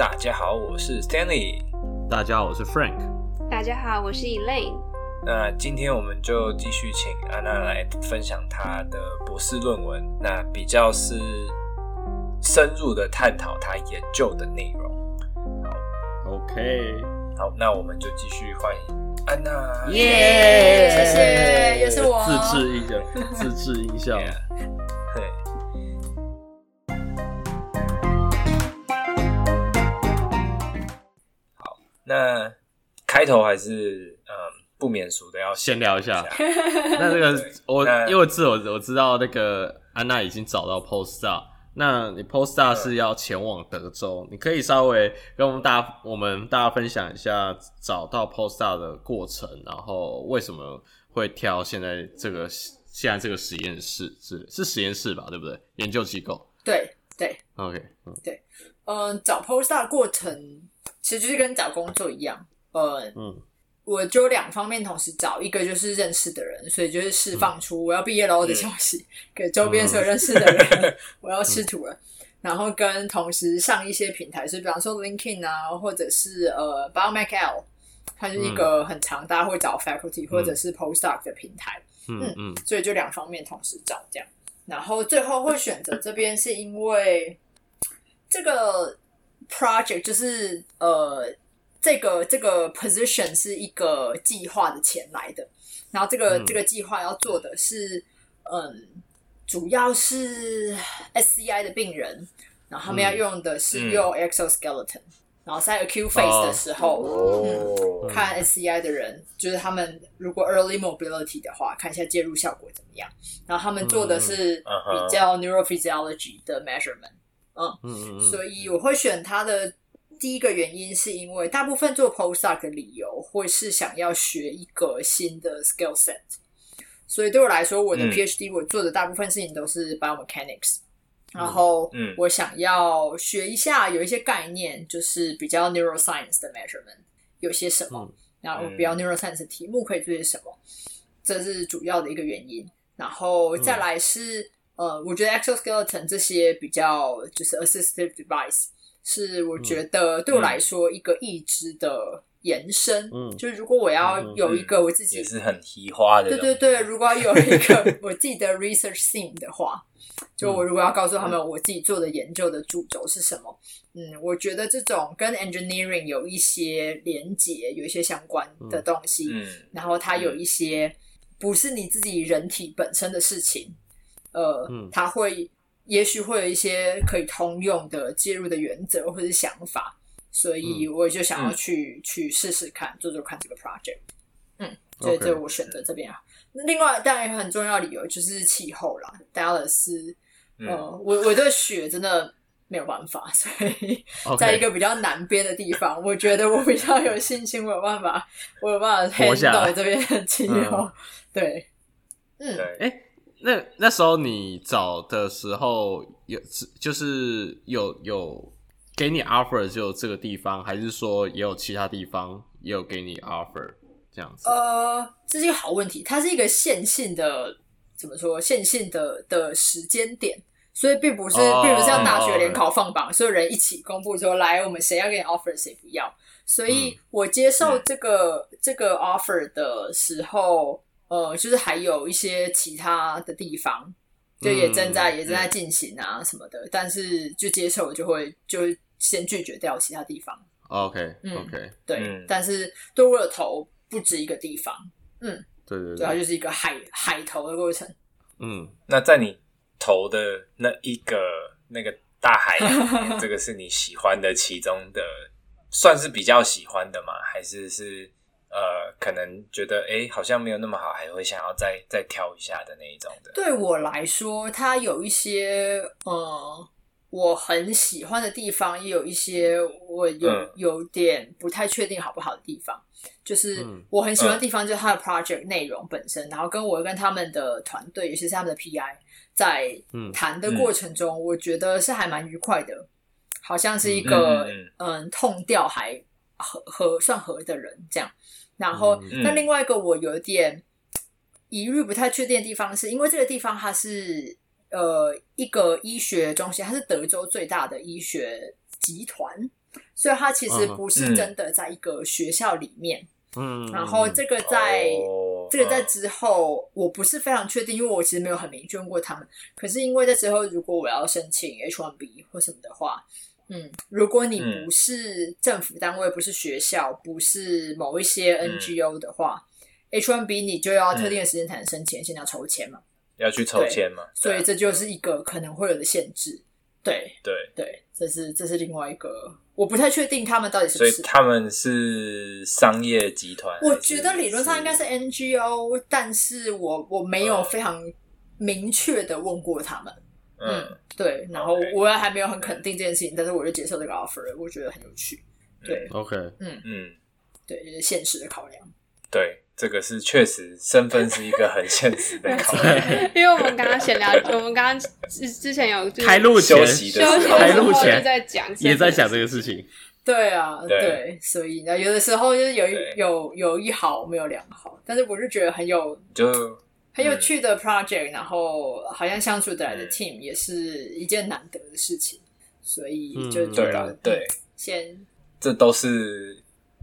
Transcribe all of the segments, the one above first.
大家好，我是 Stanley。大家好，我是 Frank。大家好，我是 Elaine。那今天我们就继续请安娜来分享她的博士论文，那比较是深入的探讨她研究的内容。好，OK，好，那我们就继续欢迎安娜。耶，谢谢，也是我。自制音的，自制音效。对。那开头还是嗯。不免俗的要先聊一下，那这个我因为自我我知道那个安娜已经找到 postdoc，那你 postdoc 是要前往德州，你可以稍微跟我们大家我们大家分享一下找到 postdoc 的过程，然后为什么会挑现在这个现在这个实验室是是实验室吧，对不对？研究机构。对对，OK，嗯，对，嗯，找 postdoc 的过程其实就是跟找工作一样，呃嗯。我就两方面同时找，一个就是认识的人，所以就是释放出我要毕业了的消息，给周边所有认识的人，我要吃土了。然后跟同时上一些平台，是比方说 LinkedIn 啊，或者是呃 BioMedCal，它是一个很常大家会找 faculty 或者是 postdoc 的平台。嗯嗯，所以就两方面同时找这样。然后最后会选择这边，是因为这个 project 就是呃。这个这个 position 是一个计划的钱来的，然后这个、嗯、这个计划要做的是，嗯，主要是 SCI 的病人，然后他们要用的是用 exoskeleton，、嗯、然后在 acute phase 的时候，哦、嗯，看 SCI 的人，就是他们如果 early mobility 的话，看一下介入效果怎么样。然后他们做的是比较 neurophysiology 的 measurement，嗯，嗯，嗯，所以我会选他的。第一个原因是因为大部分做 postdoc 的理由会是想要学一个新的 skill set，所以对我来说，我的 PhD 我做的大部分事情都是 biomechanics，、嗯、然后我想要学一下有一些概念，就是比较 neuroscience 的 measurement 有些什么，嗯、然后比较 neuroscience 的题目可以做些什么，这是主要的一个原因。然后再来是、嗯、呃，我觉得 exoskeleton 这些比较就是 assistive device。是我觉得对我来说一个义肢的延伸，嗯，就是如果我要有一个我自己也是很提花的，对对对，如果要有一个 我自己的 research theme 的话，就我如果要告诉他们我自己做的研究的主轴是什么，嗯，我觉得这种跟 engineering 有一些连结，有一些相关的东西，嗯，然后它有一些不是你自己人体本身的事情，呃，他会。也许会有一些可以通用的介入的原则或者是想法，所以我就想要去、嗯、去试试看，做做看这个 project。嗯，所以这我选择这边啊。另外，当然很重要理由就是气候啦，Dallas，呃，嗯、我我对雪真的没有办法，所以在一个比较南边的地方.我觉得我比较有信心，我有办法，我有办法 handle 这边的气候。嗯、对，嗯，哎。欸那那时候你找的时候有就是有有给你 offer 就这个地方，还是说也有其他地方也有给你 offer 这样子？呃，这是一个好问题，它是一个线性的，怎么说？线性的的时间点，所以并不是，oh, 并不是像大学联考放榜，oh, 所有人一起公布说，来，我们谁要给你 offer，谁不要。所以我接受这个、嗯、这个 offer 的时候。呃，就是还有一些其他的地方，就也正在、嗯、也正在进行啊什么的，嗯、但是就接受就会就先拒绝掉其他地方。OK OK，嗯、对，嗯、但是对我有投不止一个地方，嗯，对对对，主要就是一个海海投的过程。嗯，那在你投的那一个那个大海里面，这个是你喜欢的其中的，算是比较喜欢的吗？还是是？呃，可能觉得哎，好像没有那么好，还会想要再再挑一下的那一种的。对我来说，它有一些呃，我很喜欢的地方，也有一些我有、嗯、有点不太确定好不好的地方。就是我很喜欢的地方，就是它的 project 内容本身，嗯、然后跟我跟他们的团队，尤其是他们的 PI，在谈的过程中，嗯、我觉得是还蛮愉快的，好像是一个嗯，嗯痛调还合合算合的人这样。然后，那、嗯、另外一个我有点疑虑、不太确定的地方是，是因为这个地方它是呃一个医学中心，它是德州最大的医学集团，所以它其实不是真的在一个学校里面。嗯，然后这个在、哦、这个在之后，我不是非常确定，因为我其实没有很明确问过他们。可是因为在之后，如果我要申请 H one B 或什么的话，嗯，如果你不是政府单位，嗯、不是学校，不是某一些 NGO 的话、嗯、H1B 你就要特定的时间才能申请，现在要抽签嘛，要去抽签嘛，所以这就是一个可能会有的限制。对对对，这是这是另外一个，我不太确定他们到底是不是。所以他们是商业集团。我觉得理论上应该是 NGO，但是我我没有非常明确的问过他们。嗯，嗯对，然后我也还没有很肯定这件事情，但是我就接受这个 offer，我觉得很有趣。对，OK，嗯嗯，对，就是现实的考量。对。这个是确实，身份是一个很现实的考量。因为我们刚刚闲聊，我们刚刚之之前有开录休息的时候，开录前在讲，也在讲这个事情。对啊，对，对，所以呢，有的时候就是有一有有一好没有两好，但是我是觉得很有就很有趣的 project，、嗯、然后好像相处得来的 team 也是一件难得的事情，所以就觉得、嗯、对，先这都是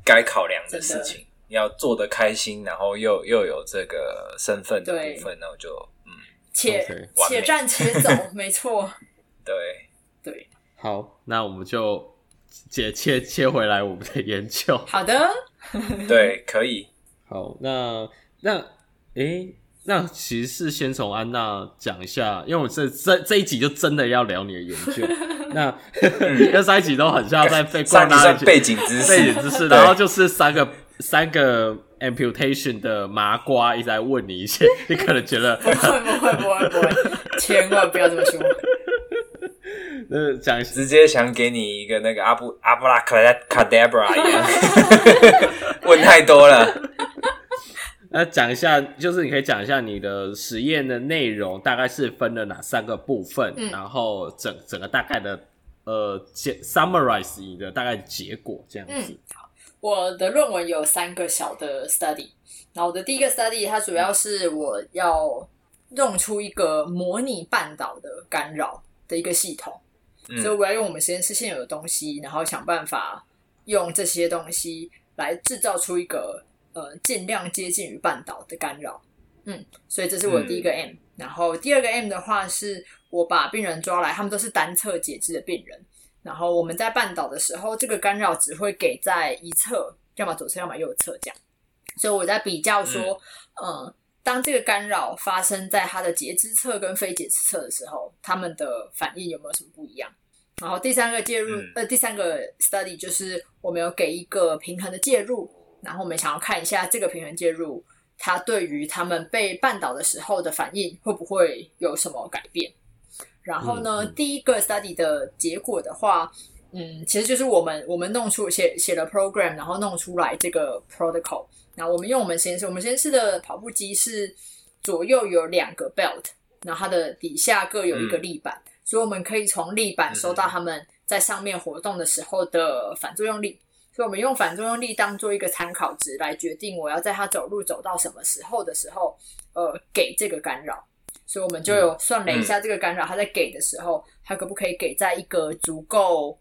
该考量的事情。你要做的开心，然后又又有这个身份的部分，然后就嗯，且且战且走，没错。对对，好，那我们就切切切回来我们的研究。好的，对，可以。好，那那诶，那其实是先从安娜讲一下，因为我这这这一集就真的要聊你的研究。那跟上一集都很像在被灌输 背景知识，背景知识，然后就是三个。三个 amputation 的麻瓜一直在问你一些，你可能觉得不会不会不会不会，千万不要这么说。那讲直接想给你一个那个阿布阿布拉卡卡达布拉一样，问太多了。那讲一下，就是你可以讲一下你的实验的内容，大概是分了哪三个部分，嗯、然后整整个大概的呃 summarize 你的大概结果这样子。嗯我的论文有三个小的 study，然后我的第一个 study 它主要是我要弄出一个模拟半岛的干扰的一个系统，嗯、所以我要用我们实验室现有的东西，然后想办法用这些东西来制造出一个呃尽量接近于半岛的干扰。嗯，所以这是我第一个 M，、嗯、然后第二个 M 的话是我把病人抓来，他们都是单侧截肢的病人。然后我们在半岛的时候，这个干扰只会给在一侧，要么左侧，要么右侧这样。所以我在比较说，嗯，呃、当这个干扰发生在他的截肢侧跟非截肢侧的时候，他们的反应有没有什么不一样？然后第三个介入，呃，第三个 study 就是我们有给一个平衡的介入，然后我们想要看一下这个平衡介入，它对于他们被绊倒的时候的反应会不会有什么改变？然后呢，嗯、第一个 study 的结果的话，嗯，其实就是我们我们弄出写写了 program，然后弄出来这个 protocol。那我们用我们实验室，我们实验室的跑步机是左右有两个 belt，然后它的底下各有一个立板，嗯、所以我们可以从立板收到他们在上面活动的时候的反作用力。所以我们用反作用力当做一个参考值来决定我要在他走路走到什么时候的时候，呃，给这个干扰。所以我们就有算了一下这个干扰，它在给的时候，它可不可以给在一个足够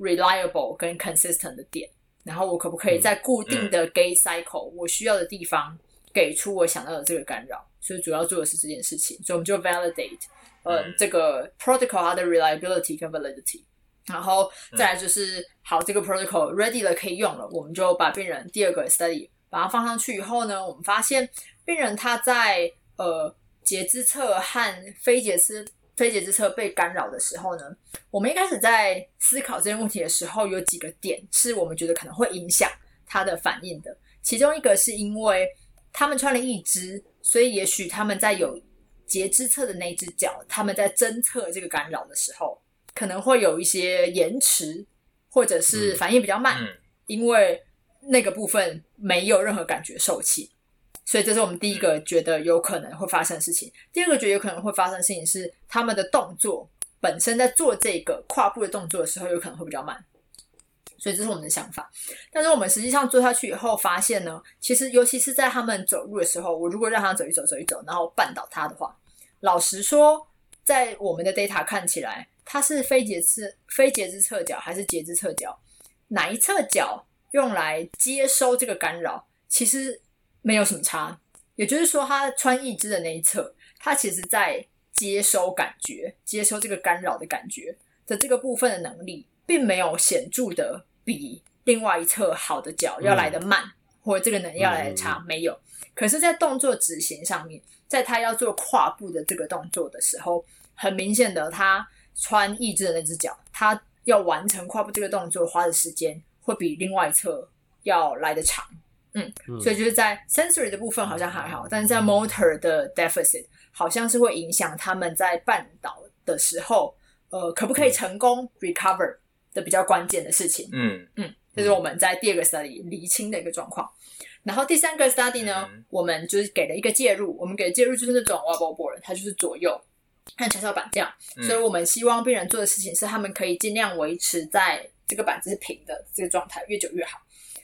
reliable 跟 consistent 的点，然后我可不可以在固定的 gate cycle 我需要的地方给出我想要的这个干扰？所以主要做的是这件事情，所以我们就 validate 呃这个 protocol 它的 reliability 跟 validity，然后再来就是好这个 protocol ready 了可以用了，我们就把病人第二个 study 把它放上去以后呢，我们发现病人他在呃。截肢侧和非截肢非截肢侧被干扰的时候呢，我们一开始在思考这些问题的时候，有几个点是我们觉得可能会影响他的反应的。其中一个是因为他们穿了一只，所以也许他们在有截肢侧的那只脚，他们在侦测这个干扰的时候，可能会有一些延迟，或者是反应比较慢，因为那个部分没有任何感觉受气。所以这是我们第一个觉得有可能会发生的事情。第二个觉得有可能会发生的事情是，他们的动作本身在做这个跨步的动作的时候，有可能会比较慢。所以这是我们的想法。但是我们实际上做下去以后，发现呢，其实尤其是在他们走路的时候，我如果让他走一走、走一走，然后绊倒他的话，老实说，在我们的 data 看起来，它是非节肢非节肢侧脚还是节肢侧脚，哪一侧脚用来接收这个干扰，其实没有什么差。也就是说，他穿义肢的那一侧，他其实在接收感觉、接收这个干扰的感觉的这个部分的能力，并没有显著的比另外一侧好的脚要来得慢，嗯、或者这个能力要来得差，没有。可是，在动作执行上面，在他要做跨步的这个动作的时候，很明显的，他穿义肢的那只脚，他要完成跨步这个动作花的时间，会比另外一侧要来得长。嗯，所以就是在 sensory 的部分好像还好，但是在 motor 的 deficit 好像是会影响他们在绊倒的时候，呃，可不可以成功 recover 的比较关键的事情。嗯嗯，这是我们在第二个 study 厘清的一个状况。然后第三个 study 呢，嗯、我们就是给了一个介入，我们给的介入就是那种 wobble board，它就是左右和跷跷板这样。嗯、所以我们希望病人做的事情是，他们可以尽量维持在这个板子是平的这个状态，越久越好。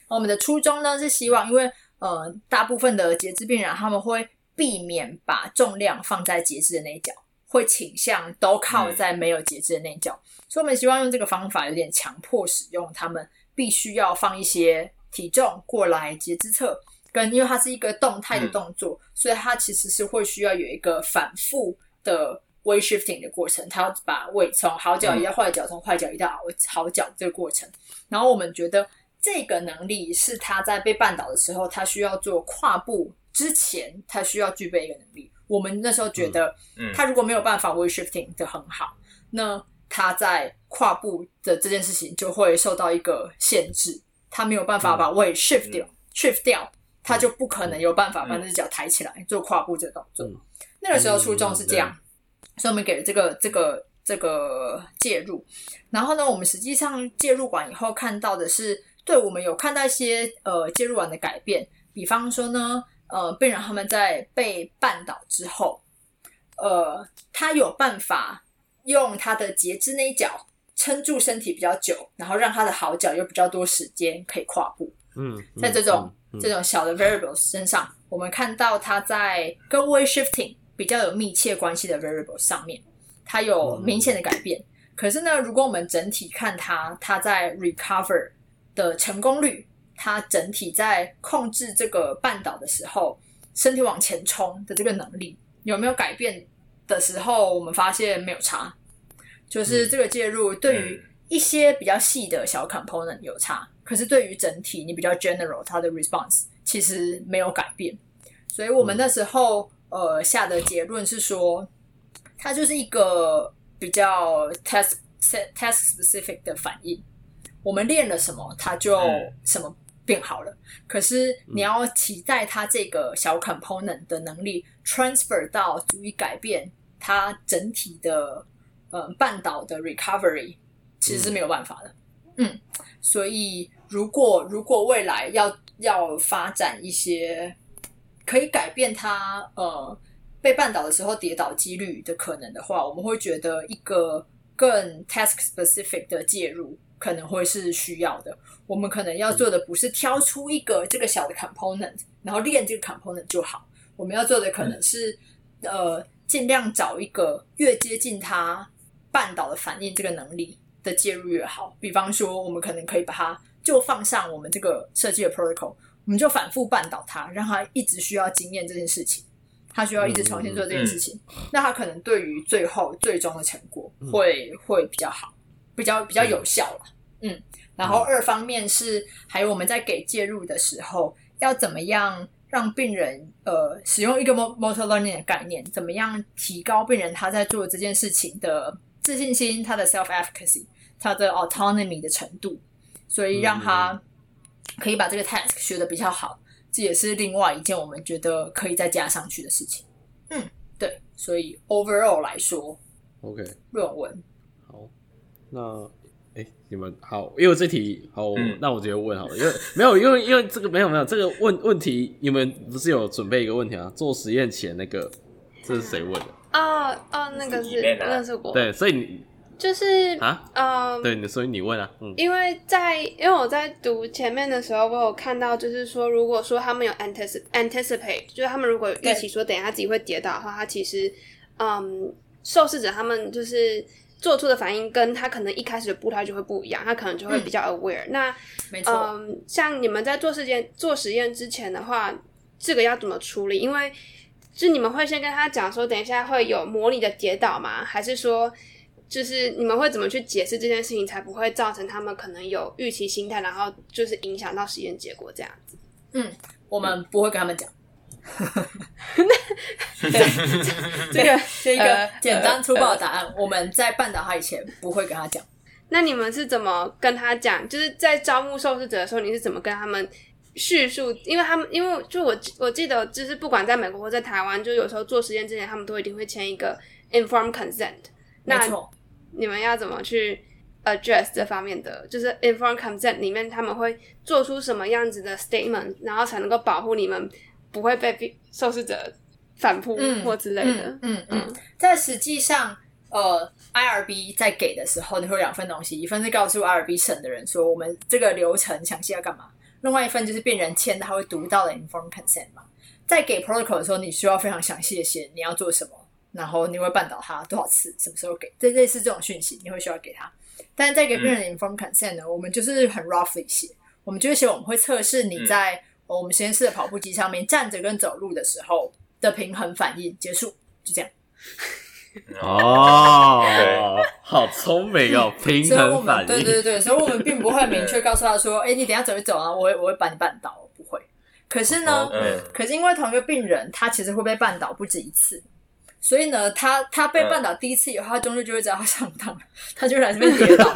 我们的初衷呢是希望，因为呃大部分的截肢病人他们会避免把重量放在截肢的那一脚，会倾向都靠在没有截肢的那一脚，嗯、所以我们希望用这个方法有点强迫使用，他们必须要放一些。体重过来截肢侧，跟因为它是一个动态的动作，嗯、所以它其实是会需要有一个反复的 weight shifting 的过程。他要把 weight 从好脚移到坏脚，从坏脚移到好脚这个过程。然后我们觉得这个能力是他在被绊倒的时候，他需要做跨步之前，他需要具备一个能力。我们那时候觉得，他如果没有办法 weight shifting 的很好，那他在跨步的这件事情就会受到一个限制。他没有办法把 weight shift 掉、嗯、shift 掉，他就不可能有办法把那只脚抬起来、嗯、做跨步这个动作。嗯、那个时候初衷是这样，嗯、所以我们给了这个这个这个介入。然后呢，我们实际上介入完以后看到的是，对我们有看到一些呃介入完的改变。比方说呢，呃，病人他们在被绊倒之后，呃，他有办法用他的截肢那一脚。撑住身体比较久，然后让他的好脚有比较多时间可以跨步。嗯，嗯在这种、嗯嗯、这种小的 variables 身上，我们看到他在跟 weight shifting 比较有密切关系的 variables 上面，它有明显的改变。嗯、可是呢，如果我们整体看它，它在 recover 的成功率，它整体在控制这个半岛的时候，身体往前冲的这个能力有没有改变的时候，我们发现没有差。就是这个介入对于一些比较细的小 component 有差，可是对于整体你比较 general，它的 response 其实没有改变。所以我们那时候呃下的结论是说，它就是一个比较 test test specific 的反应。我们练了什么，它就什么变好了。可是你要期待它这个小 component 的能力 transfer 到足以改变它整体的。呃半岛的 recovery 其实是没有办法的。嗯，嗯，所以如果如果未来要要发展一些可以改变他呃被绊倒的时候跌倒几率的可能的话，我们会觉得一个更 task specific 的介入可能会是需要的。我们可能要做的不是挑出一个这个小的 component，然后练这个 component 就好。我们要做的可能是、嗯、呃尽量找一个越接近他。绊倒的反应这个能力的介入越好，比方说，我们可能可以把它就放上我们这个设计的 protocol，我们就反复绊倒他，让他一直需要经验这件事情，他需要一直重新做这件事情，嗯嗯、那他可能对于最后最终的成果会、嗯、会比较好，比较比较有效了。嗯，嗯，然后二方面是还有我们在给介入的时候，要怎么样让病人呃使用一个 motor learning 的概念，怎么样提高病人他在做这件事情的。自信心，他的 self efficacy，他的 autonomy 的程度，所以让他可以把这个 task 学的比较好，这也是另外一件我们觉得可以再加上去的事情。嗯，对，所以 overall 来说，OK，论文。好，那哎、欸，你们好，因为这题好，嗯、那我直接问好了，因为没有，因为因为这个没有没有这个问问题，你们不是有准备一个问题啊？做实验前那个，这是谁问的？哦哦，那个是那是我。对，所以你就是啊，嗯，对，所以你问啊，嗯，因为在因为我在读前面的时候，我有看到就是说，如果说他们有 anticipate anticipate，就是他们如果预期说等一下自己会跌倒的话，他其实嗯，受试者他们就是做出的反应跟他可能一开始的步态就会不一样，他可能就会比较 aware。嗯、那没错，嗯，像你们在做实验做实验之前的话，这个要怎么处理？因为就你们会先跟他讲说，等一下会有模拟的跌倒吗？还是说，就是你们会怎么去解释这件事情，才不会造成他们可能有预期心态，然后就是影响到实验结果这样子？嗯，我们不会跟他们讲。这个是一个简单粗暴的答案。我们在绊倒他以前不会跟他讲。那你们是怎么跟他讲？就是在招募受试者的时候，你是怎么跟他们叙述？因为他们，因为就我我记得，就是不管在美国或在台湾，就有时候做实验之前，他们都一定会签一个 informed consent。没错。你们要怎么去 address 这方面的？就是 informed consent 里面他们会做出什么样子的 statement，然后才能够保护你们？不会被受试者反扑或之类的。嗯嗯，嗯，嗯，在实际上，呃，IRB 在给的时候，你会有两份东西，一份是告诉 IRB 审的人说我们这个流程详细要干嘛，另外一份就是病人签他会读到的 informed consent 嘛。在给 protocol 的时候，你需要非常详细的写你要做什么，然后你会绊倒他多少次，什么时候给，这类似这种讯息，你会需要给他。但是在给病人的 informed consent 呢，嗯、我们就是很 roughly 写，我们就是写我们会测试你在、嗯。我们实验室的跑步机上面站着跟走路的时候的平衡反应结束，就这样。哦，好聪明哦，平衡反应。对对对，所以我们并不会明确告诉他说：“哎、欸，你等下走一走啊，我会我会把你绊倒。”不会。可是呢，可是因为同一个病人，他其实会被绊倒不止一次，所以呢，他他被绊倒第一次以后，他终究就会知道他上当，他就来这边跌倒。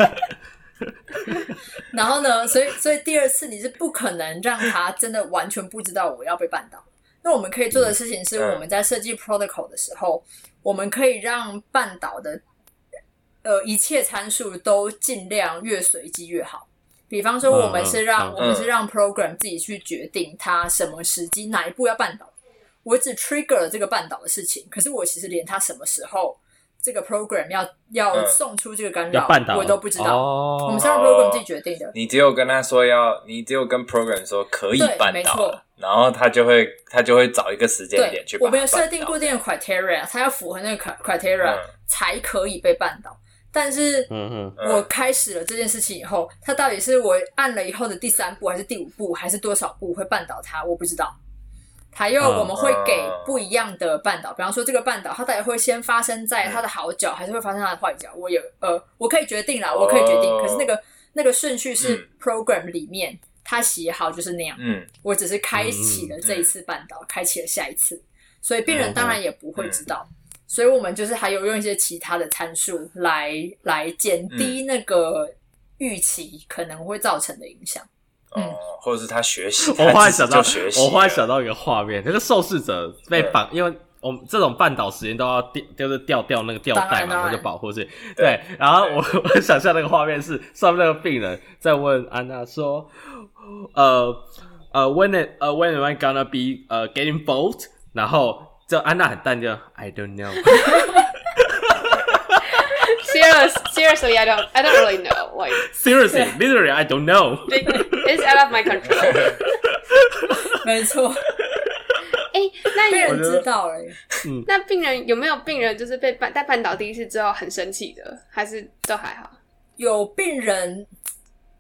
然后呢，所以所以第二次你是不可能让他真的完全不知道我要被绊倒。那我们可以做的事情是，我们在设计 protocol 的时候，我们可以让绊倒的呃一切参数都尽量越随机越好。比方说，我们是让我们是让 program 自己去决定他什么时机哪一步要绊倒。我只 trigger 了这个绊倒的事情，可是我其实连他什么时候。这个 program 要要送出这个干扰，我都不知道。哦、我们是让 program 自己决定的。你只有跟他说要，你只有跟 program 说可以绊倒，然后他就会他就会找一个时间点去。我们有设定固定的 criteria，他要符合那个 criteria、嗯、才可以被绊倒。但是，我开始了这件事情以后，他到底是我按了以后的第三步，还是第五步，还是多少步会绊倒他？我不知道。还有，我们会给不一样的半岛，比方说这个半岛，它到底会先发生在它的好角，还是会发生它的坏角？我有呃，我可以决定啦，我可以决定。可是那个那个顺序是 program 里面它写好就是那样。嗯，我只是开启了这一次半岛，开启了下一次，所以病人当然也不会知道。所以我们就是还有用一些其他的参数来来减低那个预期可能会造成的影响。哦，或者是他学习，我忽然想到，我忽然想到一个画面，那个受试者被绑，因为我们这种半倒时间都要吊，就是吊吊那个吊带嘛，那个保护是。对，然后我我想象那个画面是上面那个病人在问安娜说，呃呃，when it 呃 when am I gonna be 呃 getting bolt？然后就安娜很淡定，I don't know。Seriously, I don't, I don't really know. Like seriously, literally, I don't know. It's out of my control. 没错。哎，那病人知道哎。嗯，那病人有没有病人就是被绊在绊倒第一次之后很生气的，还是都还好？有病人，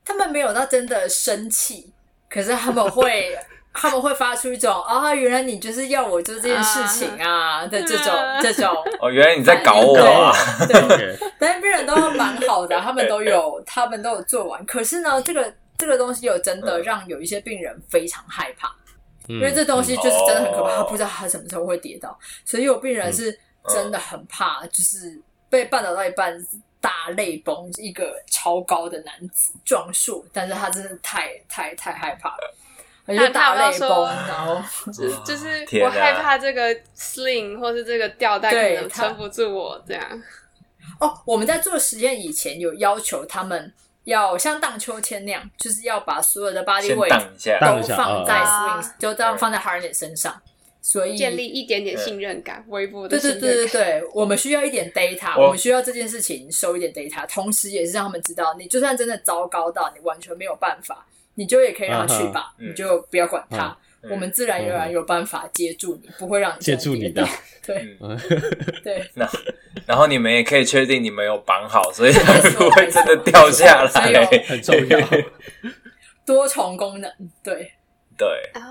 他们没有到真的生气，可是他们会。他们会发出一种啊，原来你就是要我做这件事情啊。的这种这种。哦，原来你在搞我啊！对，但是病人都蛮好的，他们都有他们都有做完。可是呢，这个这个东西有真的让有一些病人非常害怕，因为这东西就是真的很可怕，他不知道他什么时候会跌倒，所以有病人是真的很怕，就是被绊倒到一半大泪崩，一个超高的男子壮硕，但是他真的太太太害怕了。他打泪崩，然后就 就是我害怕这个 sling 或是这个吊带可能撑不住我这样。哦，我们在做实验以前有要求他们要像荡秋千那样，就是要把所有的 body weight 都放在 sling，就这样放在 harness 身上，所以建立一点点信任感，微薄的对对对对对，我们需要一点 data，我们需要这件事情收一点 data，同时也是让他们知道，你就算真的糟糕到你完全没有办法。你就也可以让他去吧，uh. 你就不要管他。Uh. 我们自然而然有办法接住你，不会让你接住你的。对，对。那然后你们也可以确定你们有绑好，所以它不会真的掉下来，很重要。多重功能，对对啊。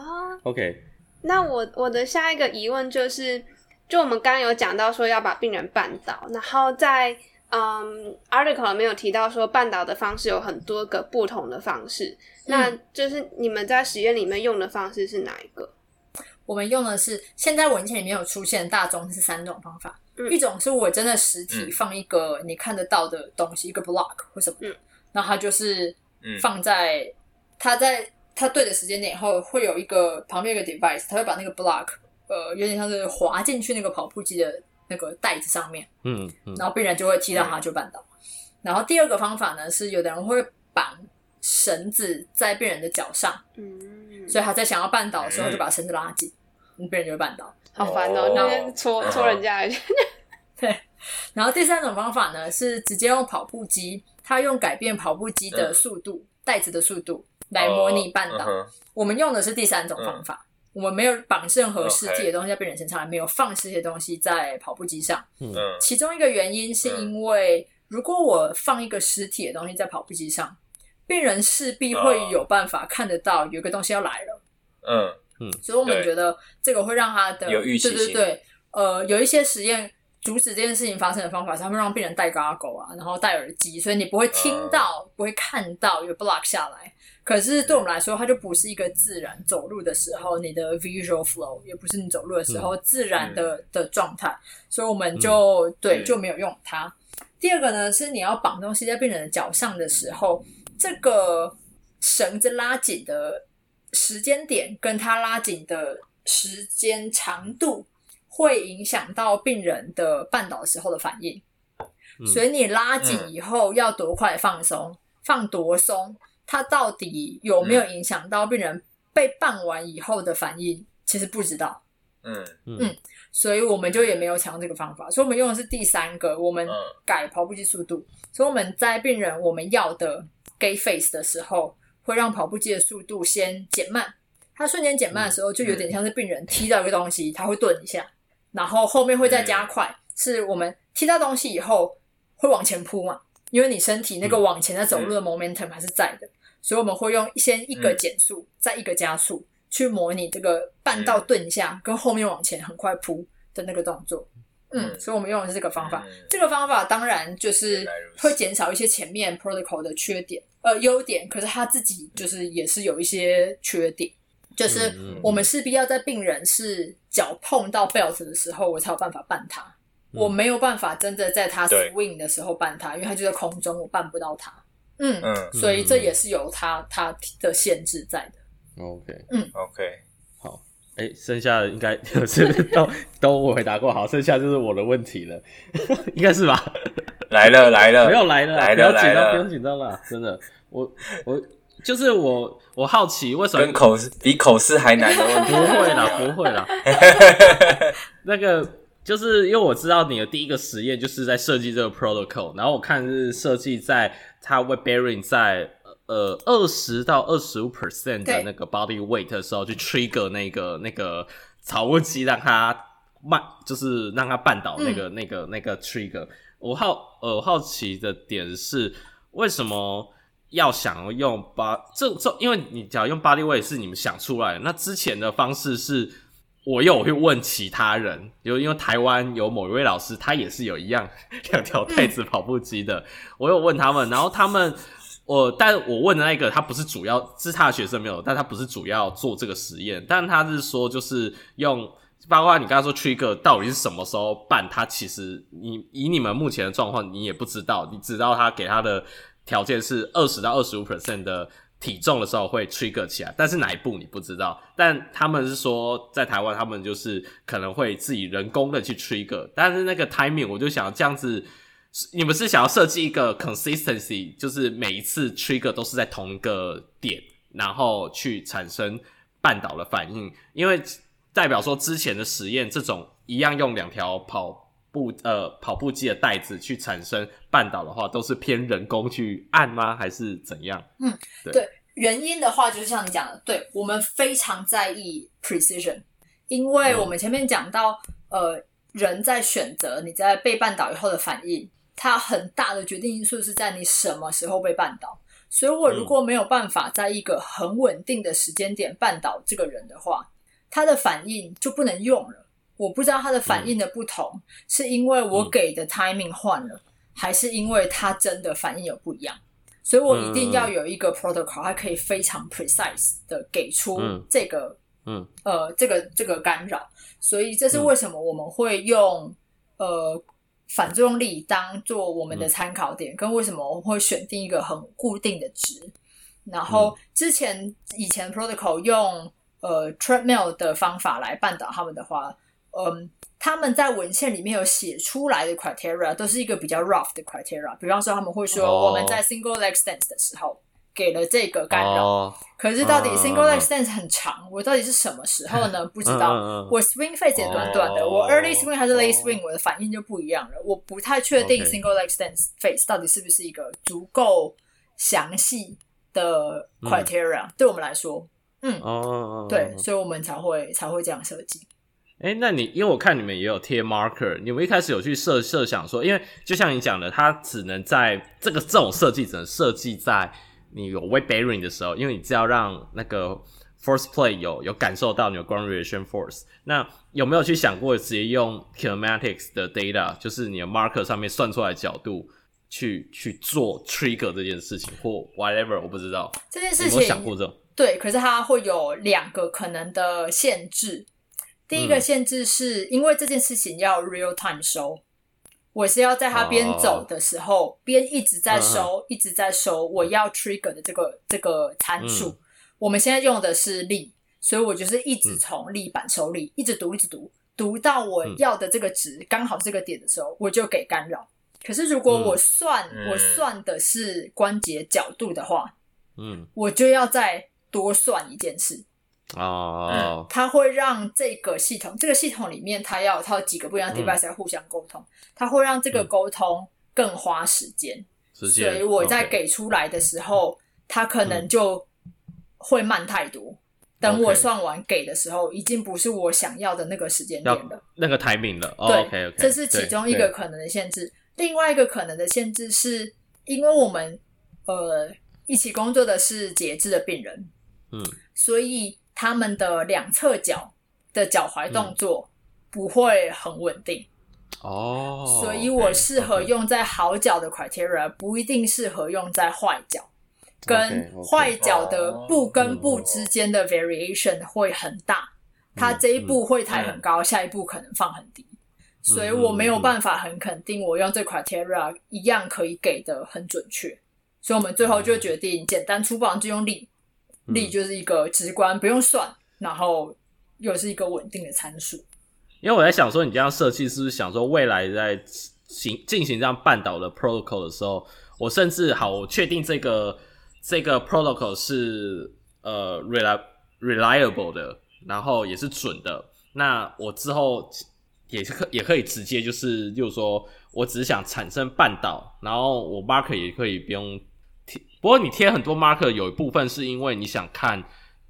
OK，那我我的下一个疑问就是，就我们刚刚有讲到说要把病人绊倒，然后在。嗯、um,，article 里面有提到说绊倒的方式有很多个不同的方式，嗯、那就是你们在实验里面用的方式是哪一个？我们用的是现在文献里面有出现大宗是三种方法，嗯、一种是我真的实体放一个你看得到的东西，嗯、一个 block 或什么，嗯，然后它就是放在它在它对的时间点以后会有一个旁边有一个 device，它会把那个 block 呃有点像是滑进去那个跑步机的。那个袋子上面，嗯，嗯，然后病人就会踢到他就绊倒。嗯、然后第二个方法呢，是有的人会绑绳子在病人的脚上，嗯，所以他在想要绊倒的时候就把绳子拉紧，嗯、病人就会绊倒。好烦哦，那边戳戳人家。对。然后第三种方法呢，是直接用跑步机，他用改变跑步机的速度、袋、嗯、子的速度来模拟绊倒。哦嗯、我们用的是第三种方法。嗯我们没有绑任何实体的东西在病人身上，还没有放实体的东西在跑步机上。嗯，其中一个原因是因为，如果我放一个实体的东西在跑步机上，病人势必会有办法看得到有个东西要来了。嗯嗯，所以我们觉得这个会让他的有预期性。对对对，呃，有一些实验阻止这件事情发生的方法是，他们让病人戴 goggle 啊，然后戴耳机，所以你不会听到，不会看到有 block 下来。可是对我们来说，它就不是一个自然走路的时候，你的 visual flow 也不是你走路的时候自然的、嗯、的状态，所以我们就、嗯、对就没有用它。嗯、第二个呢，是你要绑东西在病人的脚上的时候，这个绳子拉紧的时间点跟它拉紧的时间长度，会影响到病人的绊倒时候的反应。嗯、所以你拉紧以后要多快放松，放多松。它到底有没有影响到病人被绊完以后的反应？其实不知道。嗯嗯，所以我们就也没有采用这个方法。所以我们用的是第三个，我们改跑步机速度。所以我们在病人我们要的 gay face 的时候，会让跑步机的速度先减慢。它瞬间减慢的时候，就有点像是病人踢到一个东西，它会顿一下，然后后面会再加快。是我们踢到东西以后会往前扑嘛？因为你身体那个往前在走路的 momentum 还是在的。所以我们会用先一个减速，嗯、再一个加速，去模拟这个半道顿下、嗯、跟后面往前很快扑的那个动作。嗯，嗯，所以我们用的是这个方法。嗯、这个方法当然就是会减少一些前面 protocol 的缺点，呃，优点。可是它自己就是也是有一些缺点，就是我们势必要在病人是脚碰到 belt 的时候，我才有办法办他。嗯、我没有办法真的在他 swing 的时候绊他，因为他就在空中，我绊不到他。嗯嗯，所以这也是有它它的限制在的。OK，嗯，OK，好，哎，剩下的应该是都 都我回答过，好，剩下就是我的问题了，应该是吧？来了来了，不要来了，来了，不要紧张，不用紧张了，真的，我我就是我我好奇为什么跟口试比口试还难的问题？不会啦，不会啦，那个。就是因为我知道你的第一个实验就是在设计这个 protocol，然后我看是设计在它 weight bearing 在呃二十到二十五 percent 的那个 body weight 的时候去 trigger 那个那个跑步机让它慢，就是让它绊倒那个、嗯、那个那个 trigger。我好呃好奇的点是为什么要想要用八这这，因为你只要用 body weight 是你们想出来的，那之前的方式是。我又会问其他人，有因为台湾有某一位老师，他也是有一样 两条带子跑步机的。我有问他们，然后他们，我但我问的那个，他不是主要是他学生没有，但他不是主要做这个实验，但他是说就是用，包括你刚才说 trigger 到底是什么时候办，他其实你以你们目前的状况，你也不知道，你知道他给他的条件是二十到二十五 percent 的。体重的时候会 trigger 起来，但是哪一步你不知道。但他们是说，在台湾他们就是可能会自己人工的去 trigger，但是那个 timing 我就想这样子，你们是想要设计一个 consistency，就是每一次 trigger 都是在同一个点，然后去产生半岛的反应，因为代表说之前的实验这种一样用两条跑。步呃跑步机的带子去产生绊倒的话，都是偏人工去按吗？还是怎样？嗯，对，对，原因的话，就是像你讲的，对，我们非常在意 precision，因为我们前面讲到，呃，人在选择你在被绊倒以后的反应，它很大的决定因素是在你什么时候被绊倒。所以我如果没有办法在一个很稳定的时间点绊倒这个人的话，他的反应就不能用了。我不知道他的反应的不同，是因为我给的 timing 换了，还是因为他真的反应有不一样。所以我一定要有一个 protocol，它可以非常 precise 的给出这个，嗯，呃，这个这个干扰。所以这是为什么我们会用呃反作用力当做我们的参考点，跟为什么我们会选定一个很固定的值。然后之前以前 protocol 用呃 treadmill 的方法来绊倒他们的话，嗯，他们在文献里面有写出来的 criteria 都是一个比较 rough 的 criteria。比方说，他们会说我们在 single leg stance 的时候给了这个干扰，可是到底 single leg stance 很长，我到底是什么时候呢？不知道。我 swing face 也短短的，我 early swing 还是 late swing，我的反应就不一样了。我不太确定 single leg stance face 到底是不是一个足够详细的 criteria、对我们来说。嗯，对，所以我们才会才会这样设计。哎，那你因为我看你们也有贴 marker，你们一开始有去设设想说，因为就像你讲的，它只能在这个这种设计只能设计在你有 weight bearing 的时候，因为你只要让那个 force plate 有有感受到你的 ground reaction force。那有没有去想过直接用 kinematics 的 data，就是你的 marker 上面算出来的角度去去做 trigger 这件事情，或 whatever，我不知道这件事情有想过这种？对，可是它会有两个可能的限制。第一个限制是因为这件事情要 real time 收，我是要在他边走的时候边、oh. 一直在收，uh. 一直在收我要 trigger 的这个这个参数。嗯。我们现在用的是力，所以我就是一直从力板收力，一直读一直读，读到我要的这个值刚好这个点的时候，我就给干扰。可是如果我算、嗯、我算的是关节角度的话，嗯，我就要再多算一件事。哦、oh. 嗯，它会让这个系统，这个系统里面它要它有几个不一样的 device 要互相沟通，它、嗯、会让这个沟通更花时间，时间，所以我在给出来的时候，嗯、它可能就会慢太多。等我算完给的时候，已经不是我想要的那个时间点了，那个 timing 了。对、oh. 这是其中一个可能的限制。另外一个可能的限制是，因为我们呃一起工作的是截肢的病人，嗯，所以。他们的两侧脚的脚踝动作不会很稳定。哦、嗯，所以我适合用在好脚的 criteria，不一定适合用在坏脚，跟坏脚的步跟步之间的 variation 会很大，它这一步会抬很高，下一步可能放很低，所以我没有办法很肯定我用这 criteria 一样可以给的很准确，所以我们最后就决定简单粗暴就用力。力就是一个直观，不用算，然后又是一个稳定的参数。因为我在想说，你这样设计是不是想说，未来在行进行这样半岛的 protocol 的时候，我甚至好，我确定这个这个 protocol 是呃 reliable 的，然后也是准的。那我之后也是可也可以直接就是，就是说我只想产生半岛，然后我 marker 也可以不用。不过你贴很多 marker，有一部分是因为你想看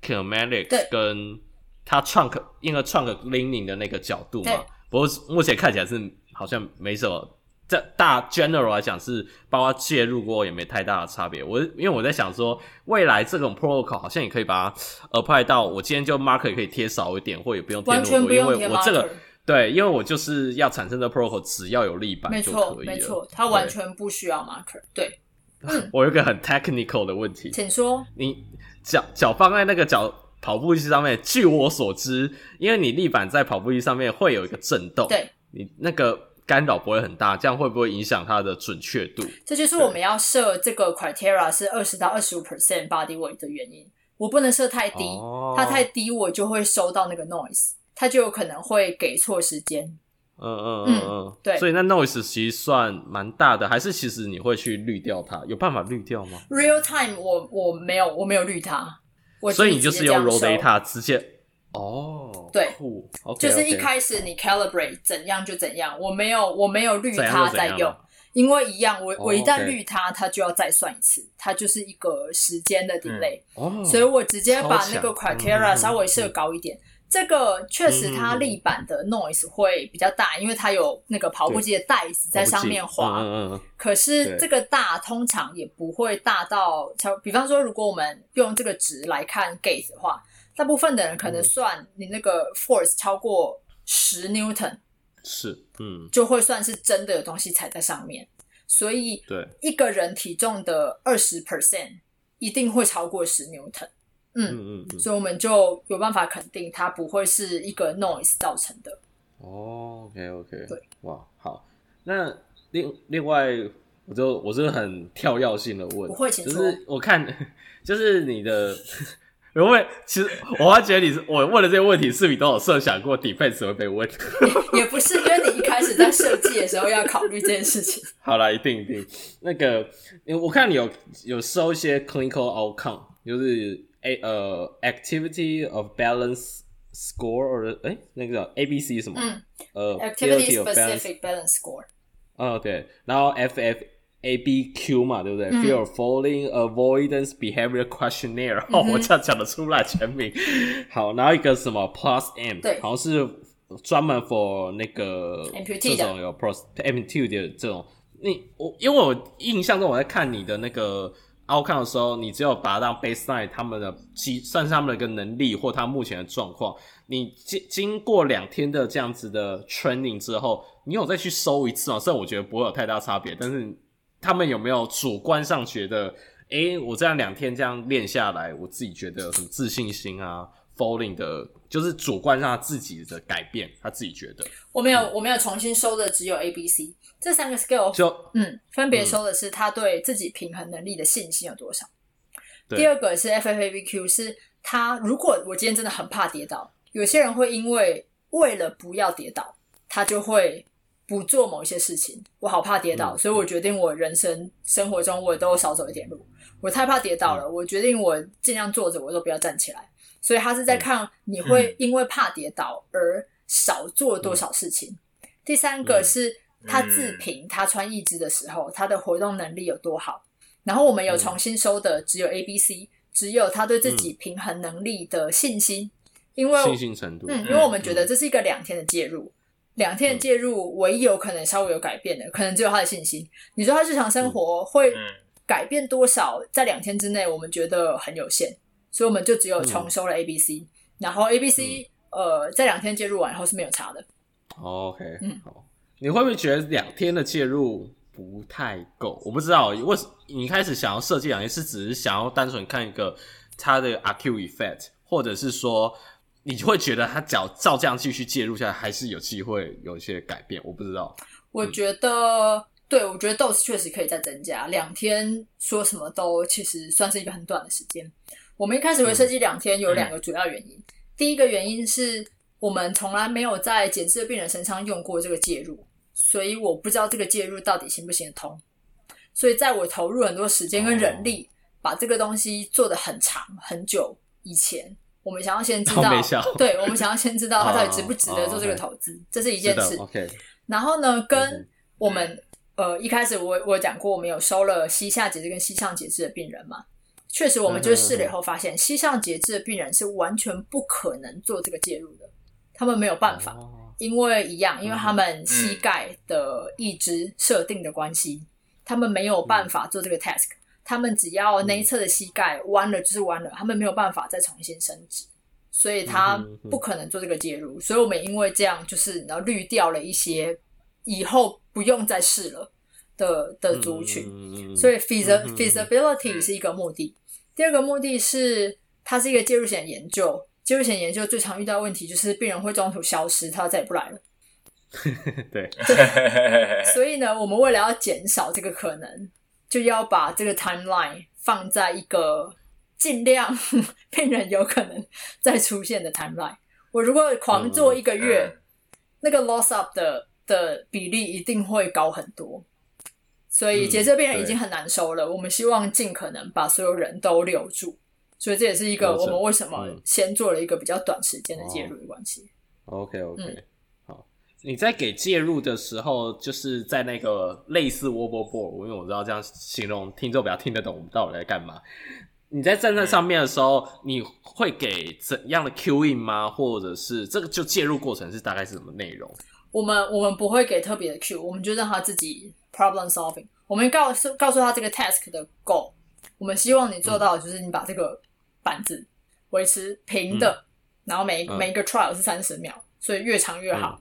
kinematics 跟他 trunk 因为 trunk leaning 的那个角度嘛。不过目前看起来是好像没什么，在大 general 来讲是包括介入过也没太大的差别。我因为我在想说，未来这种 protocol 好像也可以把它 apply 到我今天就 marker 也可以贴少一点，或也不用贴那么多，因为我这个对，因为我就是要产生的 protocol 只要有立板就可以了。没错，没错，它完全不需要 marker，对。嗯、我有一个很 technical 的问题，请说。你脚脚放在那个脚跑步机上面，据我所知，因为你立板在跑步机上面会有一个震动，对，你那个干扰不会很大，这样会不会影响它的准确度？这就是我们要设这个 criteria 是二十到二十五 percent body weight 的原因。我不能设太低，哦，它太低我就会收到那个 noise，它就有可能会给错时间。嗯嗯嗯嗯，对，所以那 noise 其实算蛮大的，还是其实你会去滤掉它？有办法滤掉吗？Real time，我我没有，我没有滤它，所以你就是用 raw data 直接哦，对。okay, 就是一开始你 calibrate 怎样就怎样，我没有我没有滤它在用，因为一样，我我一旦滤它，它就要再算一次，它就是一个时间的 delay。哦，所以我直接把那个 criteria 稍微设高一点。这个确实它立板的 noise 会比较大，因为它有那个跑步机的带子在上面滑。嗯嗯。可是这个大通常也不会大到，比方说，如果我们用这个值来看 gauge 的话，大部分的人可能算你那个 force 超过十 newton。是，嗯，就会算是真的有东西踩在上面，所以对一个人体重的二十 percent 一定会超过十牛顿，嗯嗯嗯，所以我们就有办法肯定它不会是一个 noise 造成的。哦，OK OK，对，哇，好，那另另外，我就我是很跳跃性的问，不会，就是我看 就是你的。因为其实我发觉你是我问的这些问题，是你都有设想过 defense 会被问也？也不是，因为你一开始在设计的时候要考虑这件事情。好了，一定一定。那个，我看你有有收一些 clinical outcome，就是 a 呃 activity of balance score，或者哎那个叫 A B C 什么？嗯，呃，activity specific balance score。哦，对，然后 F F。A B Q 嘛，对不对、嗯、？Fear of falling avoidance behavior questionnaire，、嗯、哦，我这样讲得出来全名。好，然后一个什么 Plus M，对，好像是专门 for 那个这种有 Plus M2 的这种。你我因为我印象中我在看你的那个 outcome 的时候，你只有把它当 baseline 他们的基算是他们的一个能力或他目前的状况。你经经过两天的这样子的 training 之后，你有再去收一次吗？虽然我觉得不会有太大差别，但是。他们有没有主观上觉得，诶，我这样两天这样练下来，我自己觉得有什么自信心啊，falling 的，就是主观上他自己的改变，他自己觉得。我没有，我没有重新收的只有 A、B、C 这三个 skill，就嗯，分别说的是他对自己平衡能力的信心有多少。嗯、第二个是 F F A B Q，是他如果我今天真的很怕跌倒，有些人会因为为了不要跌倒，他就会。不做某一些事情，我好怕跌倒，嗯、所以我决定我人生生活中我都少走一点路。我太怕跌倒了，嗯、我决定我尽量坐着，我都不要站起来。所以他是在看你会因为怕跌倒而少做多少事情。嗯、第三个是他自评他穿义肢的时候，他的活动能力有多好。然后我们有重新收的只有 A、B、C，只有他对自己平衡能力的信心，因为信心程度，嗯，因为我们觉得这是一个两天的介入。两天的介入，唯一有可能稍微有改变的，嗯、可能只有他的信心。你说他日常生活会改变多少？在两天之内，我们觉得很有限，所以我们就只有重收了 A、B、C，然后 A、B、C，呃，在两天介入完以后是没有差的。OK，嗯，好，你会不会觉得两天的介入不太够？我不知道，为什你开始想要设计两天，是只是想要单纯看一个它的 acute effect，或者是说？你就会觉得他只要照这样继续介入下来，还是有机会有一些改变。我不知道。我觉得，嗯、对，我觉得 dose 确实可以再增加两天，说什么都其实算是一个很短的时间。我们一开始会设计两天，有两个主要原因。嗯、第一个原因是我们从来没有在减脂的病人身上用过这个介入，所以我不知道这个介入到底行不行得通。所以在我投入很多时间跟人力，哦、把这个东西做得很长很久以前。我们想要先知道，对，我们想要先知道它到底值不值得做这个投资，哦、这是一件事。然后呢，跟我们、嗯、呃一开始我我有讲过，我们有收了膝下节肢跟膝上节肢的病人嘛？确实，我们就试了以后发现，膝上截肢的病人是完全不可能做这个介入的，他们没有办法，哦、因为一样，因为他们膝盖的义肢设定的关系，嗯、他们没有办法做这个 task。他们只要那一侧的膝盖弯了就是弯了，他们没有办法再重新伸直，所以他不可能做这个介入。所以我们因为这样，就是然后滤掉了一些以后不用再试了的的族群。所以 feasibility 是一个目的，第二个目的是它是一个介入型研究。介入型研究最常遇到问题就是病人会中途消失，他再也不来了。对，对，所以呢，我们为了要减少这个可能。就要把这个 timeline 放在一个尽量病人有可能再出现的 timeline。我如果狂做一个月，嗯、那个 loss up 的的比例一定会高很多。所以截肢病人已经很难收了，嗯、我们希望尽可能把所有人都留住。所以这也是一个我们为什么先做了一个比较短时间的介入的关系。OK OK，、嗯、好。你在给介入的时候，就是在那个类似 wobble board，因为我知道这样形容听众比较听得懂我们到底在干嘛。你在站在上面的时候，你会给怎样的 cueing 吗？或者是这个就介入过程是大概是什么内容？我们我们不会给特别的 cue，我们就让他自己 problem solving。我们告诉告诉他这个 task 的 goal，我们希望你做到的就是你把这个板子维持平的，嗯、然后每、嗯、每一个 trial 是三十秒，所以越长越好，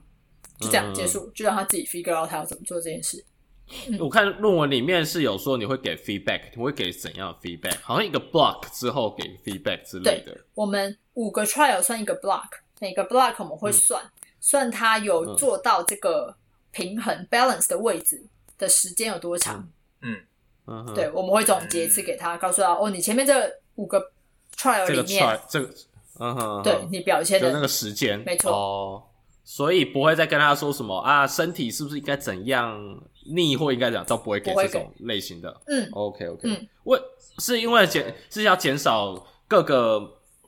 嗯、就这样结束，嗯、就让他自己 figure out 他要怎么做这件事。我看论文里面是有说你会给 feedback，你会给怎样的 feedback？好像一个 block 之后给 feedback 之类的。对，我们五个 trial 算一个 block，每个 block 我们会算、嗯、算他有做到这个平衡、嗯、balance 的位置的时间有多长。嗯。嗯，对，我们会总结一次给他，告诉他哦，你前面这五个 trial 里面，这个嗯哼，对你表现的那个时间，没错。哦，所以不会再跟他说什么啊，身体是不是应该怎样？逆或应该怎样都不会给这种类型的。嗯，OK OK。嗯，为是因为减是要减少各个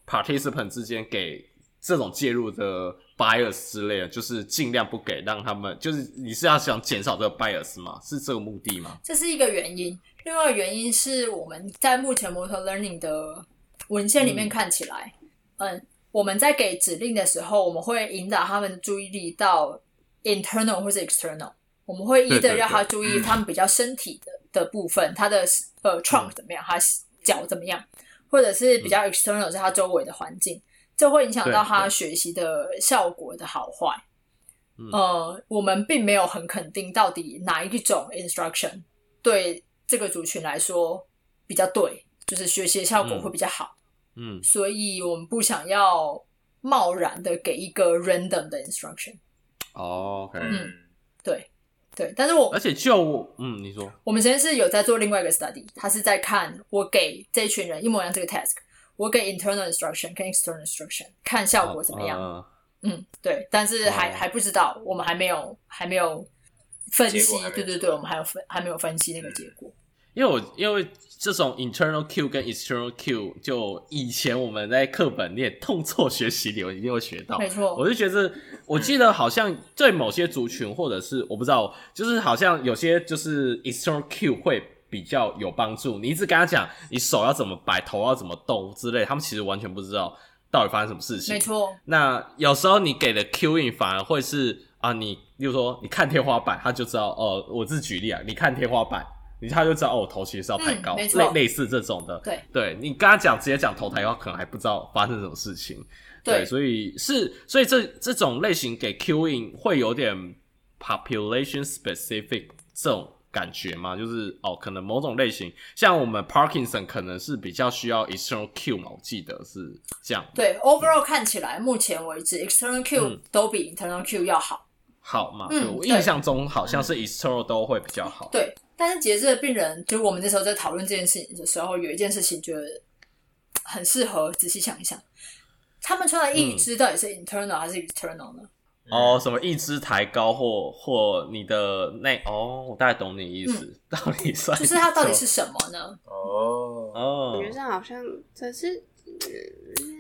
participant 之间给这种介入的 bias 之类的，就是尽量不给，让他们就是你是要想减少这个 bias 吗？是这个目的吗？这是一个原因。另外一个原因是我们在目前 motor learning 的文献里面看起来，嗯，嗯，我们在给指令的时候，我们会引导他们的注意力到 internal 或是 external。我们会一的让他注意他们比较身体的的部分，他的呃 trunk 怎么样，他脚怎么样，或者是比较 external 是他周围的环境，这会影响到他学习的效果的好坏。呃，我们并没有很肯定到底哪一种 instruction 对这个族群来说比较对，就是学习的效果会比较好。嗯，所以我们不想要贸然的给一个 random 的 instruction。哦，OK，嗯，对。对，但是我而且就嗯，你说我们实验室有在做另外一个 study，他是在看我给这一群人一模一样这个 task，我给 internal instruction 跟 external instruction 看效果怎么样。啊、嗯，对，但是还、啊、还不知道，我们还没有还没有分析，对对对，我们还有分还没有分析那个结果。因为我因为这种 internal cue 跟 external cue，就以前我们在课本念动作学习里，我一定会学到。没错，我就觉得，我记得好像对某些族群，或者是我不知道，就是好像有些就是 external cue 会比较有帮助。你一直跟他讲，你手要怎么摆，头要怎么动之类，他们其实完全不知道到底发生什么事情。没错。那有时候你给的 cueing 反而会是啊，你比如说你看天花板，他就知道哦。我自己举例啊，你看天花板。你他就知道哦，头其实是要抬高，嗯、类类似这种的。对，对你跟他讲直接讲头抬高，可能还不知道发生什么事情。对，对所以是，所以这这种类型给 cueing 会有点 population specific 这种感觉吗？就是哦，可能某种类型，像我们 Parkinson 可能是比较需要 external cue 嘛，我记得是这样。对，overall 看起来，目前为止 external cue 都比 internal cue 要好。好嘛，嗯，我印象中好像是 external 都会比较好。对。但是截肢的病人，就是我们那时候在讨论这件事情的时候，有一件事情觉得很适合仔细想一想。他们穿的义肢到底是 internal 还是 external 呢？嗯、哦，什么义肢抬高或或你的内哦，我大概懂你意思。嗯、到底算就是它到底是什么呢？哦哦，我觉得这好像可是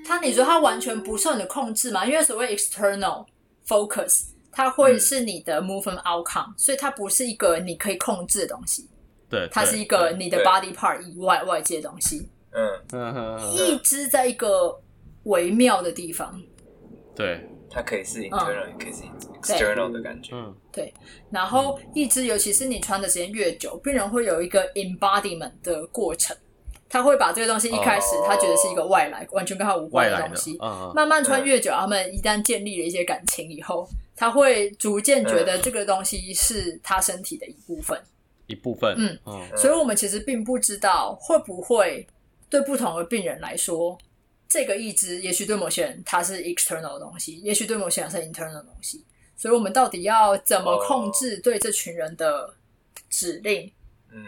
他，你说他完全不受你的控制吗？因为所谓 external focus。它会是你的 movement outcome，、嗯、所以它不是一个你可以控制的东西。对，它是一个你的 body part 以外外界的东西。嗯嗯嗯，一直在一个微妙的地方。对，它可以是 internal，也、嗯、可以是 external 的感觉。嗯，对。然后一直，尤其是你穿的时间越久，病人会有一个 embodiment 的过程。他会把这个东西一开始他觉得是一个外来，完全跟他无关的东西。嗯、慢慢穿越久，嗯、他们一旦建立了一些感情以后。他会逐渐觉得这个东西是他身体的一部分，一部分。嗯，嗯，所以我们其实并不知道会不会对不同的病人来说，这个义肢也许对某些人它是 external 的东西，也许对某些人是 internal 的东西。所以我们到底要怎么控制对这群人的指令？嗯，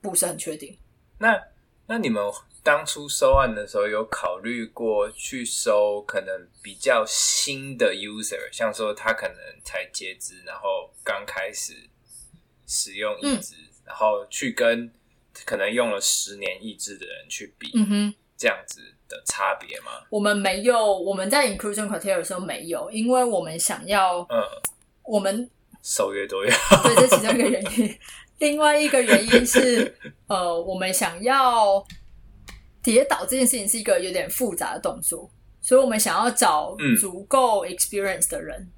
不是很确定。那那你们？当初收案的时候，有考虑过去收可能比较新的 user，像说他可能才截肢，然后刚开始使用义肢，嗯、然后去跟可能用了十年义肢的人去比，嗯哼，这样子的差别吗？我们没有，我们在 inclusion criteria 的时候没有，因为我们想要，嗯，我们收越多越好。对，这其中一个原因。另外一个原因是，呃，我们想要跌倒这件事情是一个有点复杂的动作，所以我们想要找足够 experience 的人。嗯、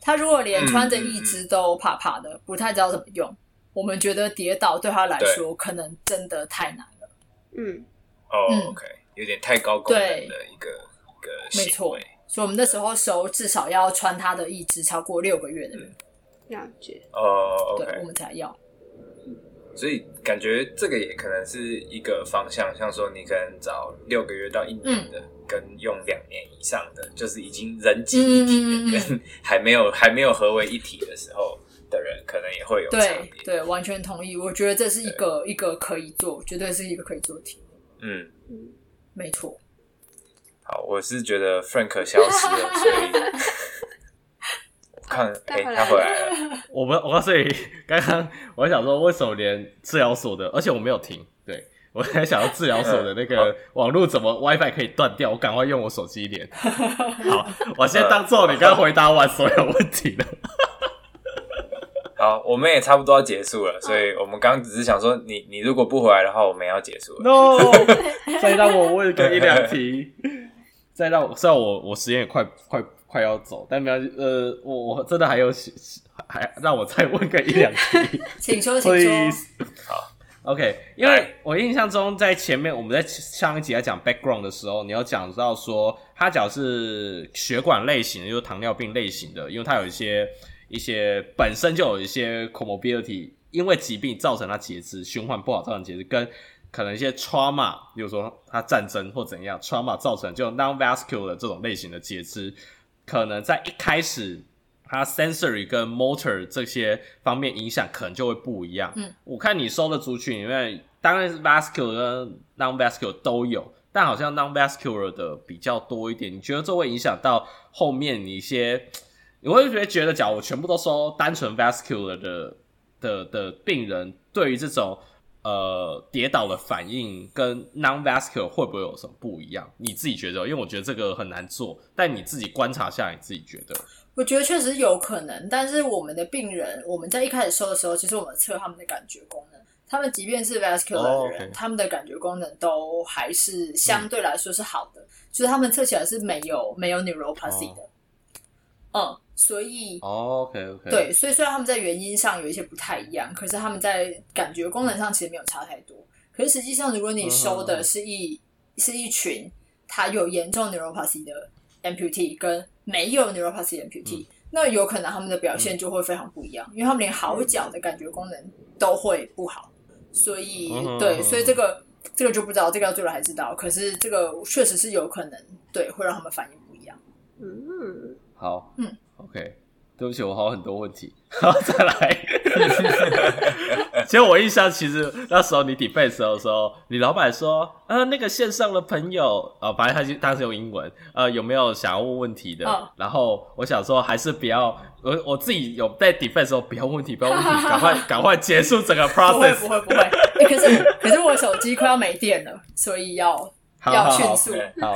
他如果连穿着一只都怕怕的，不太知道怎么用，我们觉得跌倒对他来说可能真的太难了。嗯，哦，OK，有点太高功能的一个一个没错，所以我们那时候收至少要穿他的一只超过六个月的人。了解。哦对，我们才要。所以感觉这个也可能是一个方向，像说你可能找六个月到一年的，跟用两年以上的，就是已经人机一体的，跟还没有还没有合为一体的时候的人，可能也会有差别。对，完全同意。我觉得这是一个一个可以做，绝对是一个可以做的题。嗯嗯，没错。好，我是觉得 Frank 消失了，所以。看，哎、欸，他回来了。我们，我告诉你，刚刚我还想说，为什么连治疗所的，而且我没有停。对，我还想要治疗所的那个网络怎么 WiFi 可以断掉？我赶快用我手机连。好，我先当做你刚回答完所有问题了。好，我们也差不多要结束了，所以我们刚刚只是想说，你你如果不回来的话，我们要结束了。No，再让我问个一两题，再让我，虽然我我时间也快快。快要走，但没有呃，我我真的还有还让我再问个一两题，请说，请说。好，OK，因为我印象中在前面我们在上一集在讲 background 的时候，你有讲到说他讲是血管类型的，就是糖尿病类型的，因为他有一些一些本身就有一些 comorbidity，因为疾病造成他截肢，循环不好造成截肢，跟可能一些 trauma，比如说它战争或怎样 trauma 造成就 non-vascular 这种类型的截肢。可能在一开始，它 sensory 跟 motor 这些方面影响可能就会不一样。嗯，我看你收的族群里面，当然是 vascular 跟 non-vascular 都有，但好像 non-vascular 的比较多一点。你觉得这会影响到后面你一些？你会觉得觉得，假如我全部都收单纯 vascular 的的的病人，对于这种？呃，跌倒的反应跟 non-vascular 会不会有什么不一样？你自己觉得？因为我觉得这个很难做，但你自己观察下来，你自己觉得？我觉得确实有可能，但是我们的病人，我们在一开始收的时候，其实我们测他们的感觉功能，他们即便是 vascular 的人，oh. 他们的感觉功能都还是相对来说是好的，嗯、就是他们测起来是没有没有 neuropathy 的。Oh. 嗯。所以，OK OK，对，所以虽然他们在原因上有一些不太一样，可是他们在感觉功能上其实没有差太多。可是实际上，如果你收的是一、嗯、是一群他有严重 neuropathy 的 amputee 跟没有 neuropathy 的 amputee，、嗯、那有可能他们的表现就会非常不一样，嗯、因为他们连好脚的感觉功能都会不好。所以，嗯、对，所以这个这个就不知道，这个要做了才知道。可是这个确实是有可能，对，会让他们反应不一样。嗯，好，嗯。OK，对不起，我还有很多问题，好，再来。其实我印象，其实那时候你 defense 的时候，你老板说，呃，那个线上的朋友，啊、呃，反正他就当时用英文，呃，有没有想要问问题的？哦、然后我想说，还是不要，我我自己有在 defense 的时候，不要问题，不要问题，赶快 赶快结束整个 process。不会不会不会、欸，可是可是我手机快要没电了，所以要要迅速。好，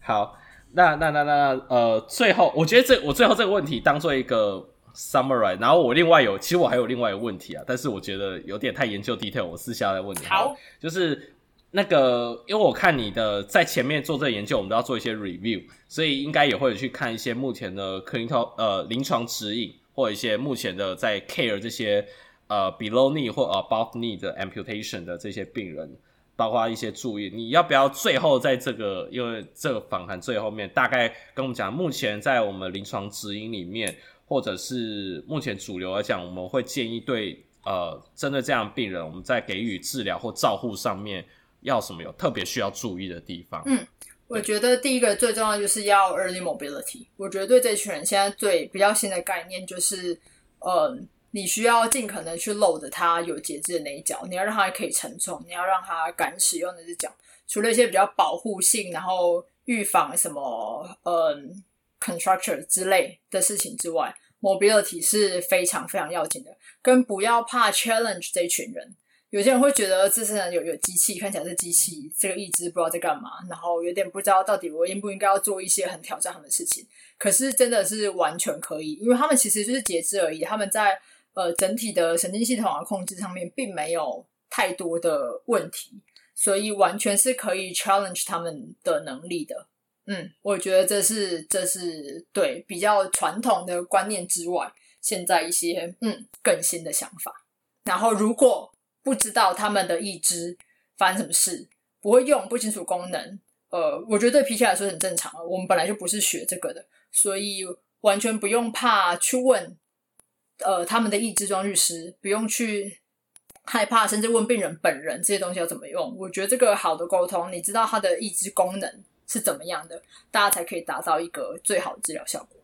好。那那那那呃，最后我觉得这我最后这个问题当做一个 summary，然后我另外有，其实我还有另外一个问题啊，但是我觉得有点太研究 detail，我私下来问你。好，就是那个，因为我看你的在前面做这个研究，我们都要做一些 review，所以应该也会去看一些目前的 clinical 呃临床指引，或一些目前的在 care 这些呃 below knee 或 above knee 的 amputation 的这些病人。包括一些注意，你要不要最后在这个，因为这个访谈最后面大概跟我们讲，目前在我们临床指引里面，或者是目前主流来讲，我们会建议对呃针对这样病人，我们在给予治疗或照护上面要什么有特别需要注意的地方？嗯，我觉得第一个最重要就是要 early mobility。我觉得对这群人现在最比较新的概念就是，呃。你需要尽可能去露着它有节制的那一脚，你要让他可以承重，你要让他敢使用那只脚。除了一些比较保护性，然后预防什么嗯 construction 之类的事情之外，mobility 是非常非常要紧的。跟不要怕 challenge 这一群人，有些人会觉得自身有有机器，看起来是机器，这个意志不知道在干嘛，然后有点不知道到底我应不应该要做一些很挑战他们的事情。可是真的是完全可以，因为他们其实就是截肢而已，他们在呃整体的神经系统的控制上面并没有太多的问题，所以完全是可以 challenge 他们的能力的。嗯，我觉得这是这是对比较传统的观念之外，现在一些嗯更新的想法。然后如果不知道他们的意志发生什么事，不会用，不清楚功能，呃，我觉得对 PT 来说很正常。我们本来就不是学这个的，所以完全不用怕去问，呃，他们的意志装律师，不用去害怕，甚至问病人本人这些东西要怎么用。我觉得这个好的沟通，你知道他的意志功能。是怎么样的，大家才可以达到一个最好的治疗效果？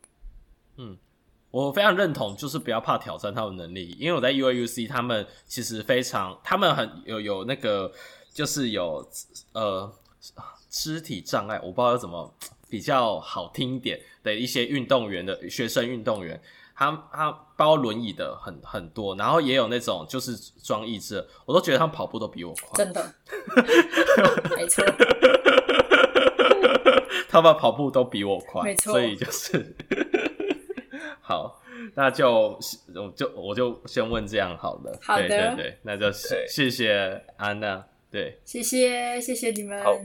嗯，我非常认同，就是不要怕挑战他们能力，因为我在 UAUC，他们其实非常，他们很有有那个，就是有呃肢体障碍，我不知道怎么比较好听一点的一些运动员的学生运动员，他他包轮椅的很很多，然后也有那种就是装义肢，我都觉得他们跑步都比我快，真的，没错。他们跑步都比我快，没错，所以就是。好，那就我就我就先问这样好了，好的，对对对，那就谢谢安娜，对，谢谢谢谢你们，好，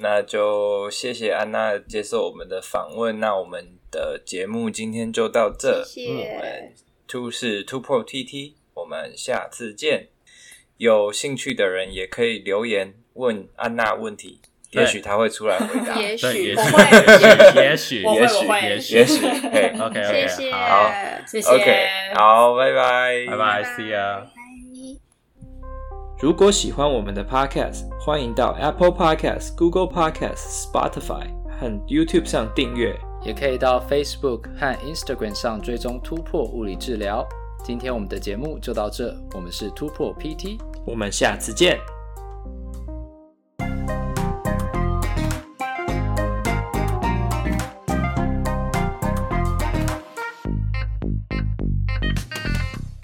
那就谢谢安娜接受我们的访问，那我们的节目今天就到这，谢谢，我们 Two 是 Two-Pro TT，我们下次见，有兴趣的人也可以留言问安娜问题。也许他会出来回答，也许 也许会，也 许，也许，也许，也许，OK OK，谢谢，好，谢谢，OK，好，拜拜，拜拜，See ya。如果喜欢我们的 Podcast，欢迎到 Apple Podcast、Google Podcast、Spotify 和 YouTube 上订阅，也可以到 Facebook 和 Instagram 上追踪突破物理治疗。今天我们的节目就到这，我们是突破 PT，我们下次见。